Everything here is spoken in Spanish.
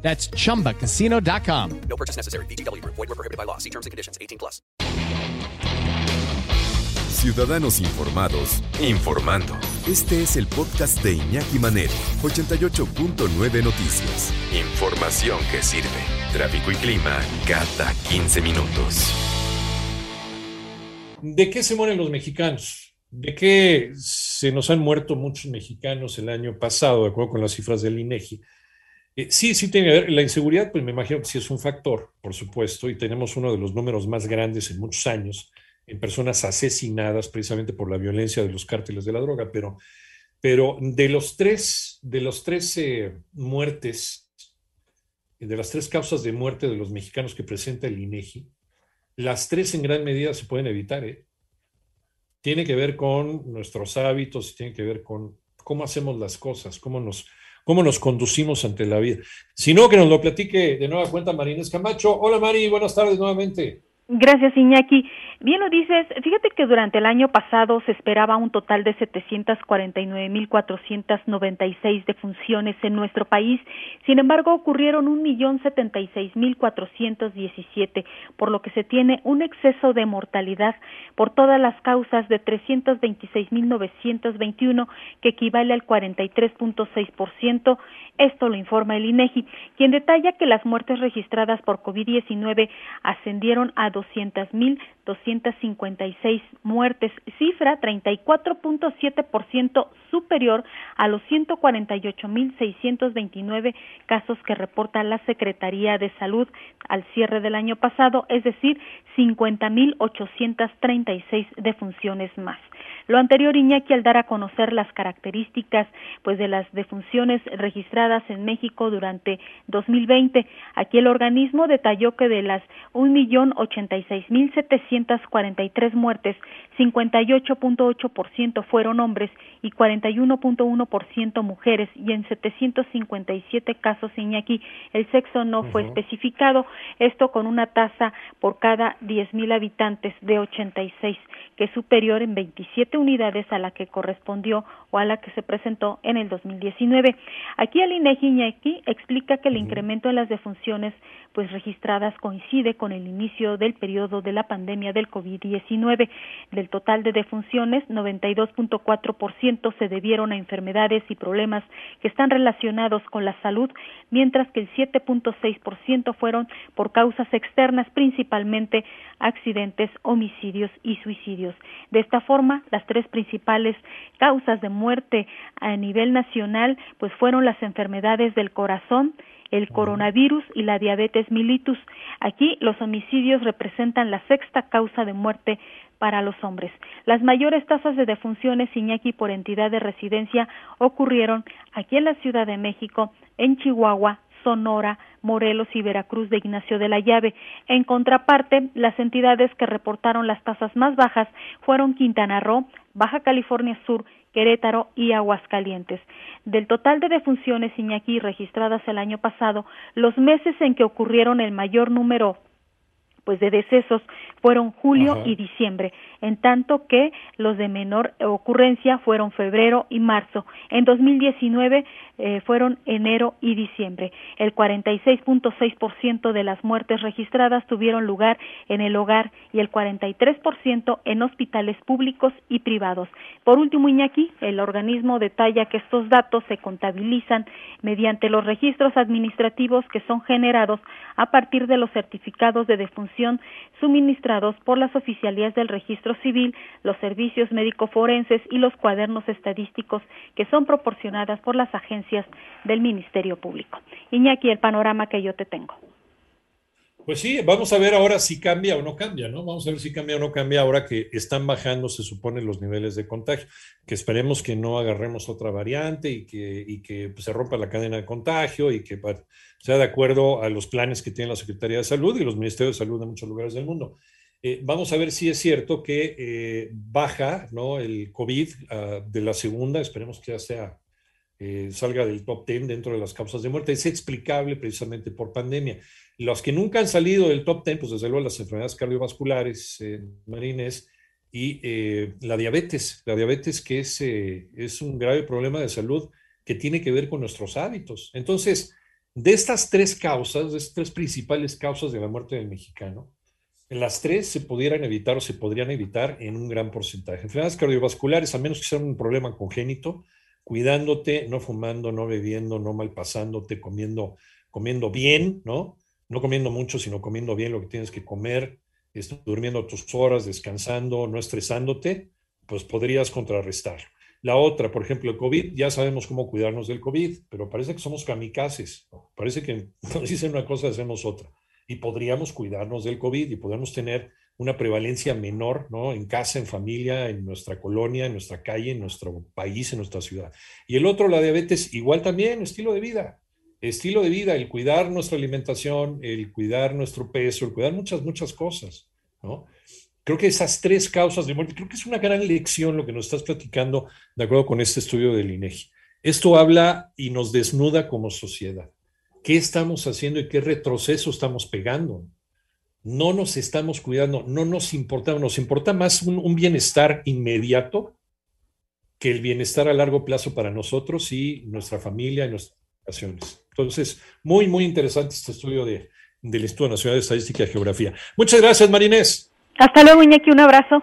That's chumbacasino.com. No purchase necessary. BGW. Void were prohibited by law. See terms and conditions. 18 plus. Ciudadanos informados, informando. Este es el podcast de Iñaki Manero, 88.9 Noticias. Información que sirve. Tráfico y clima cada 15 minutos. ¿De qué se mueren los mexicanos? ¿De qué se nos han muerto muchos mexicanos el año pasado, de acuerdo con las cifras del INEGI? Eh, sí, sí tiene que ver. La inseguridad, pues me imagino que sí es un factor, por supuesto, y tenemos uno de los números más grandes en muchos años en personas asesinadas precisamente por la violencia de los cárteles de la droga, pero, pero de los tres, de los tres eh, muertes, de las tres causas de muerte de los mexicanos que presenta el INEGI, las tres en gran medida se pueden evitar. ¿eh? Tiene que ver con nuestros hábitos, tiene que ver con cómo hacemos las cosas, cómo nos cómo nos conducimos ante la vida. Si no, que nos lo platique de nueva cuenta Marínez Camacho. Hola Mari, buenas tardes nuevamente. Gracias, Iñaki. Bien lo dices, fíjate que durante el año pasado se esperaba un total de 749.496 defunciones en nuestro país. Sin embargo, ocurrieron 1.076.417, por lo que se tiene un exceso de mortalidad por todas las causas de 326.921, que equivale al 43.6%. Esto lo informa el INEGI, quien detalla que las muertes registradas por COVID-19 ascendieron a 200.256 muertes, cifra 34.7% superior a los 148.629 casos que reporta la Secretaría de Salud al cierre del año pasado, es decir, 50.836 defunciones más. Lo anterior, Iñaki, al dar a conocer las características pues de las defunciones registradas en México durante 2020. Aquí el organismo detalló que de las 1.086.743 muertes, 58.8% fueron hombres y 41.1% mujeres y en 757 casos, Iñaki, el sexo no fue especificado, esto con una tasa por cada 10.000 habitantes de 86, que es superior en 27 unidades a la que correspondió o a la que se presentó en el 2019. Aquí el INEGI Iñaki explica que el incremento en las defunciones pues registradas coincide con el inicio del periodo de la pandemia del COVID-19. Del total de defunciones, 92.4% se debieron a enfermedades y problemas que están relacionados con la salud, mientras que el 7.6% fueron por causas externas, principalmente accidentes, homicidios y suicidios. De esta forma, las tres principales causas de muerte a nivel nacional pues fueron las enfermedades del corazón, el coronavirus y la diabetes mellitus. Aquí los homicidios representan la sexta causa de muerte para los hombres. Las mayores tasas de defunciones Iñaki por entidad de residencia ocurrieron aquí en la Ciudad de México, en Chihuahua, Sonora, Morelos y Veracruz de Ignacio de la Llave. En contraparte, las entidades que reportaron las tasas más bajas fueron Quintana Roo, Baja California Sur, Querétaro y Aguascalientes. Del total de defunciones Iñaki registradas el año pasado, los meses en que ocurrieron el mayor número pues de decesos fueron julio Ajá. y diciembre, en tanto que los de menor ocurrencia fueron febrero y marzo. En 2019 eh, fueron enero y diciembre. El 46.6% de las muertes registradas tuvieron lugar en el hogar y el 43% en hospitales públicos y privados. Por último, Iñaki, el organismo detalla que estos datos se contabilizan mediante los registros administrativos que son generados a partir de los certificados de defunción suministrados por las oficialías del registro civil, los servicios médico-forenses y los cuadernos estadísticos que son proporcionadas por las agencias del Ministerio Público. Iñaki, el panorama que yo te tengo. Pues sí, vamos a ver ahora si cambia o no cambia, ¿no? Vamos a ver si cambia o no cambia ahora que están bajando, se supone, los niveles de contagio. Que esperemos que no agarremos otra variante y que, y que pues, se rompa la cadena de contagio y que sea de acuerdo a los planes que tiene la Secretaría de Salud y los Ministerios de Salud de muchos lugares del mundo. Eh, vamos a ver si es cierto que eh, baja ¿no? el COVID uh, de la segunda, esperemos que ya sea, eh, salga del top 10 dentro de las causas de muerte. Es explicable precisamente por pandemia. Los que nunca han salido del top 10, pues desde luego las enfermedades cardiovasculares, marines, y la diabetes, la diabetes que es, es un grave problema de salud que tiene que ver con nuestros hábitos. Entonces, de estas tres causas, de estas tres principales causas de la muerte del mexicano, las tres se pudieran evitar o se podrían evitar en un gran porcentaje. Enfermedades cardiovasculares, a menos que sea un problema congénito, cuidándote, no fumando, no bebiendo, no malpasándote, comiendo, comiendo bien, ¿no? No comiendo mucho, sino comiendo bien lo que tienes que comer, durmiendo tus horas, descansando, no estresándote, pues podrías contrarrestar. La otra, por ejemplo, el COVID, ya sabemos cómo cuidarnos del COVID, pero parece que somos kamikazes. Parece que nos dicen una cosa, hacemos otra y podríamos cuidarnos del COVID y podríamos tener una prevalencia menor, ¿no? En casa, en familia, en nuestra colonia, en nuestra calle, en nuestro país, en nuestra ciudad. Y el otro, la diabetes, igual también, estilo de vida. Estilo de vida, el cuidar nuestra alimentación, el cuidar nuestro peso, el cuidar muchas, muchas cosas, ¿no? Creo que esas tres causas de muerte, creo que es una gran lección lo que nos estás platicando de acuerdo con este estudio del INEGI. Esto habla y nos desnuda como sociedad qué estamos haciendo y qué retroceso estamos pegando. No nos estamos cuidando, no nos importa, nos importa más un, bienestar inmediato que el bienestar a largo plazo para nosotros y nuestra familia y nuestras relaciones. Entonces, muy, muy interesante este estudio de, del Instituto Nacional de Estadística y Geografía. Muchas gracias, Marinés. Hasta luego, Iñaki, un abrazo.